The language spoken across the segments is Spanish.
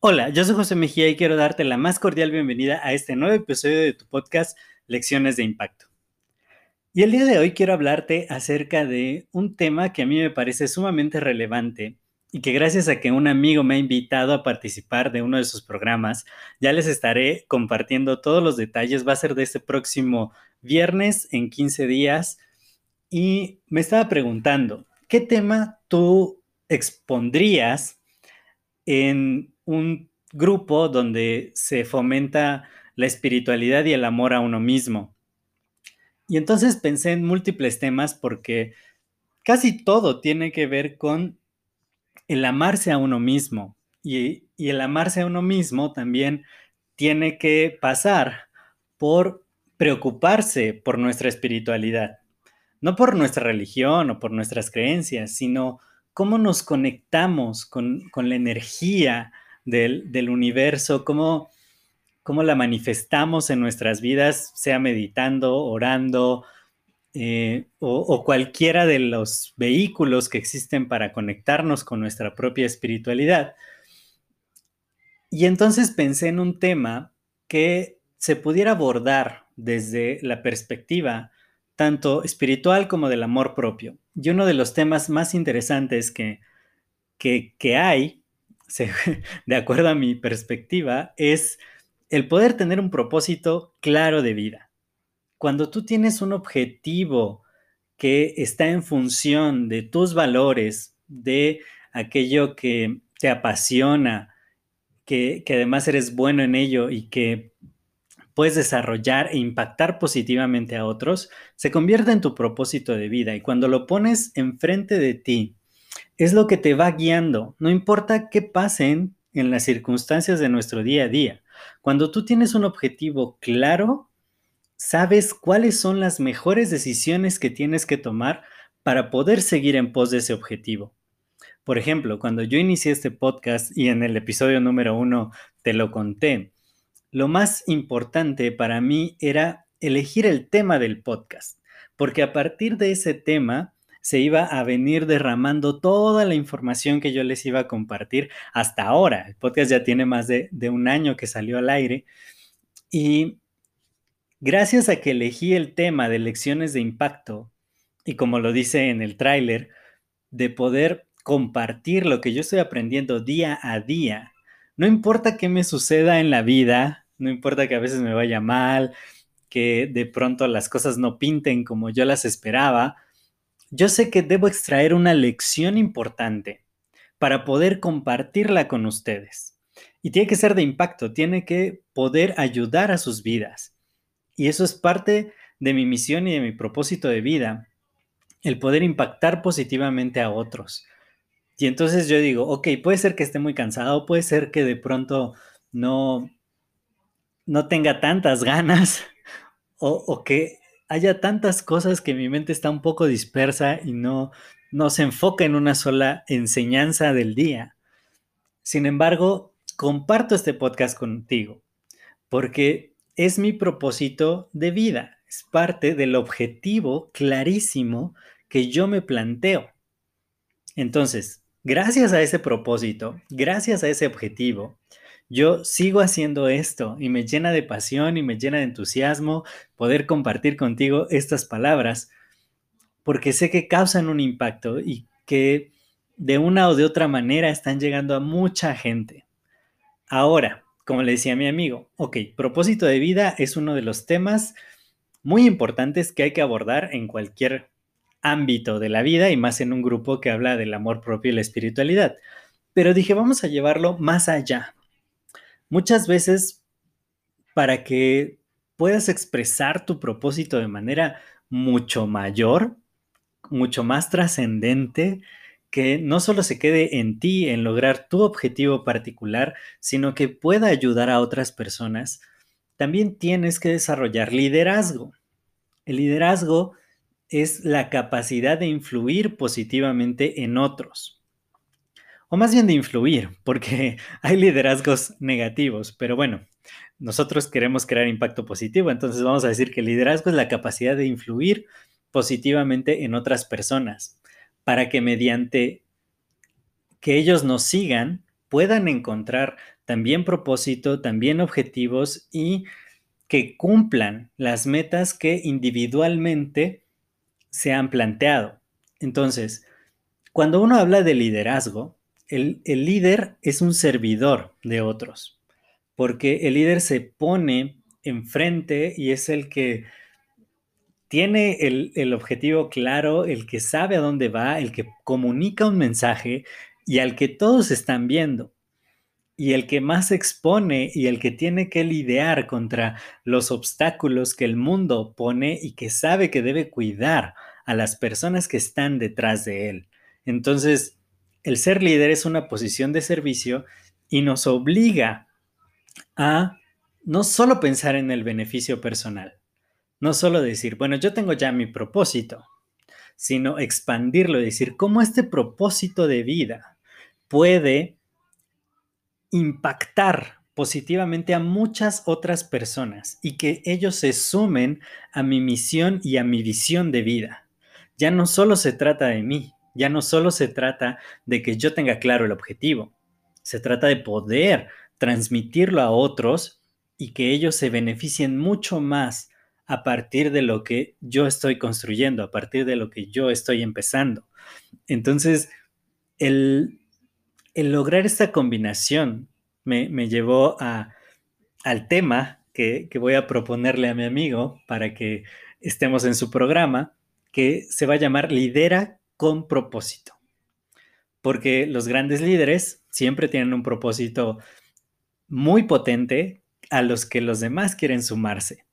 Hola, yo soy José Mejía y quiero darte la más cordial bienvenida a este nuevo episodio de tu podcast Lecciones de Impacto. Y el día de hoy quiero hablarte acerca de un tema que a mí me parece sumamente relevante y que gracias a que un amigo me ha invitado a participar de uno de sus programas, ya les estaré compartiendo todos los detalles. Va a ser de este próximo viernes en 15 días. Y me estaba preguntando, ¿qué tema tú expondrías en un grupo donde se fomenta la espiritualidad y el amor a uno mismo. Y entonces pensé en múltiples temas porque casi todo tiene que ver con el amarse a uno mismo. Y, el amarse a uno mismo también tiene que pasar por preocuparse por nuestra espiritualidad. No por nuestra religión o por nuestras creencias, sino cómo nos conectamos con, con la energía, del, universo, cómo, cómo, la manifestamos en nuestras vidas, sea meditando, orando, eh, o, cualquiera de los vehículos que existen para conectarnos con nuestra propia espiritualidad. Y entonces pensé en un tema que se pudiera abordar desde la perspectiva tanto espiritual como del amor propio. Y uno de los temas más interesantes que, que, que hay de acuerdo a mi perspectiva, es el poder tener un propósito claro de vida. Cuando tú tienes un objetivo que está en función de tus valores, de aquello que te apasiona, que, que además eres bueno en ello y que puedes desarrollar e impactar positivamente a otros, se convierte en tu propósito de vida. Y cuando lo pones enfrente de ti, es lo que te va guiando, no importa qué pasen en las circunstancias de nuestro día a día. Cuando tú tienes un objetivo claro, sabes cuáles son las mejores decisiones que tienes que tomar para poder seguir en pos de ese objetivo. Por ejemplo, cuando yo inicié este podcast y en el episodio número uno te lo conté, lo más importante para mí era elegir el tema del podcast, porque a partir de ese tema se iba a venir derramando toda la información que yo les iba a compartir hasta ahora. El podcast ya tiene más de, un año que salió al aire y gracias a que elegí el tema de lecciones de impacto y como lo dice en el tráiler, de poder compartir lo que yo estoy aprendiendo día a día. No importa qué me suceda en la vida, no importa que a veces me vaya mal, que de pronto las cosas no pinten como yo las esperaba, yo sé que debo extraer una lección importante para poder compartirla con ustedes. Y tiene que ser de impacto, tiene que poder ayudar a sus vidas. Y eso es parte de mi misión y de mi propósito de vida, el poder impactar positivamente a otros. Y entonces yo digo, ok, puede ser que esté muy cansado, puede ser que de pronto no, no tenga tantas ganas o, o que haya tantas cosas que mi mente está un poco dispersa y no, no se enfoca en una sola enseñanza del día. Sin embargo, comparto este podcast contigo porque es mi propósito de vida, es parte del objetivo clarísimo que yo me planteo. Entonces, gracias a ese propósito, gracias a ese objetivo, yo sigo haciendo esto y me llena de pasión y me llena de entusiasmo poder compartir contigo estas palabras, porque sé que causan un impacto y que de una o de otra manera están llegando a mucha gente. Ahora, como le decía mi amigo, ok, propósito de vida es uno de los temas muy importantes que hay que abordar en cualquier ámbito de la vida y más en un grupo que habla del amor propio y la espiritualidad. Pero dije, vamos a llevarlo más allá, Muchas veces, para que puedas expresar tu propósito de manera mucho mayor, mucho más trascendente, que no solo se quede en ti, en lograr tu objetivo particular, sino que pueda ayudar a otras personas, también tienes que desarrollar liderazgo. El liderazgo es la capacidad de influir positivamente en otros. O más bien de influir, porque hay liderazgos negativos, pero bueno, nosotros queremos crear impacto positivo, entonces vamos a decir que el liderazgo es la capacidad de influir positivamente en otras personas, para que mediante que ellos nos sigan puedan encontrar también propósito, también objetivos y que cumplan las metas que individualmente se han planteado. Entonces, cuando uno habla de liderazgo, el, líder es un servidor de otros, porque el líder se pone enfrente y es el que tiene el, el, objetivo claro, el que sabe a dónde va, el que comunica un mensaje y al que todos están viendo. Y el que más expone y el que tiene que lidiar contra los obstáculos que el mundo pone y que sabe que debe cuidar a las personas que están detrás de él. Entonces, el ser líder es una posición de servicio y nos obliga a no solo pensar en el beneficio personal, no solo decir, bueno, yo tengo ya mi propósito, sino expandirlo y decir cómo este propósito de vida puede impactar positivamente a muchas otras personas y que ellos se sumen a mi misión y a mi visión de vida. Ya no solo se trata de mí, ya no solo se trata de que yo tenga claro el objetivo, se trata de poder transmitirlo a otros y que ellos se beneficien mucho más a partir de lo que yo estoy construyendo, a partir de lo que yo estoy empezando. Entonces, el, lograr esta combinación me, llevó al tema que voy a proponerle a mi amigo para que estemos en su programa, que se va a llamar Lidera con propósito. Porque los grandes líderes siempre tienen un propósito muy potente a los que los demás quieren sumarse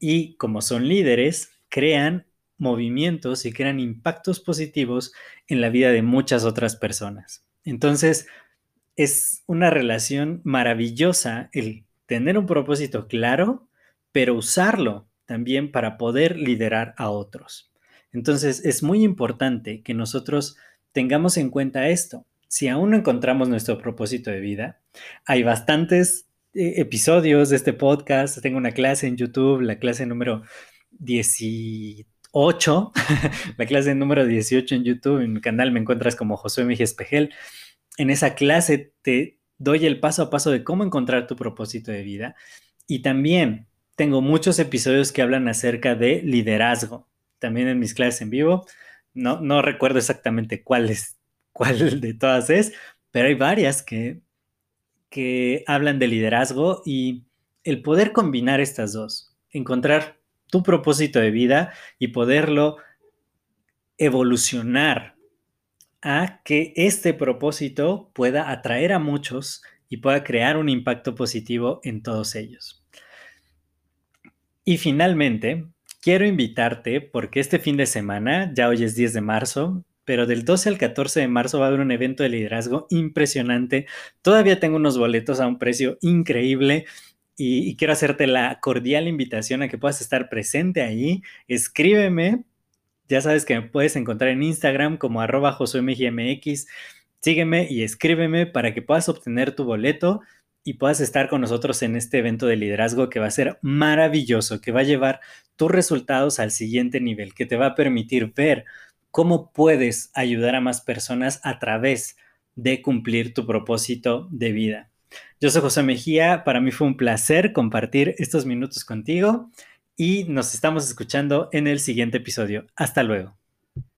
y como son líderes, crean movimientos y crean impactos positivos en la vida de muchas otras personas. Entonces, es una relación maravillosa el tener un propósito claro, pero usarlo también para poder liderar a otros. Entonces, es muy importante que nosotros tengamos en cuenta esto. Si aún no encontramos nuestro propósito de vida, hay bastantes eh, episodios de este podcast. Tengo una clase en YouTube, la clase número 18, la clase número 18 en YouTube. En mi canal me encuentras como José Mejía Espejel. En esa clase te doy el paso a paso de cómo encontrar tu propósito de vida. Y también tengo muchos episodios que hablan acerca de liderazgo. También en mis clases en vivo. No, no recuerdo exactamente cuál, es, cuál de todas es, pero hay varias que que hablan de liderazgo y el poder combinar estas dos, encontrar tu propósito de vida y poderlo evolucionar a que este propósito pueda atraer a muchos y pueda crear un impacto positivo en todos ellos. Y finalmente, quiero invitarte porque este fin de semana, ya hoy es 10 de marzo, pero del 12 al 14 de marzo va a haber un evento de liderazgo impresionante. Todavía tengo unos boletos a un precio increíble. Y, quiero hacerte la cordial invitación a que puedas estar presente ahí. Escríbeme. Ya sabes que me puedes encontrar en Instagram como arroba mx Sígueme y escríbeme para que puedas obtener tu boleto y puedas estar con nosotros en este evento de liderazgo que va a ser maravilloso, que va a llevar tus resultados al siguiente nivel, que te va a permitir ver cómo puedes ayudar a más personas a través de cumplir tu propósito de vida. Yo soy José Mejía, para mí fue un placer compartir estos minutos contigo y nos estamos escuchando en el siguiente episodio. Hasta luego.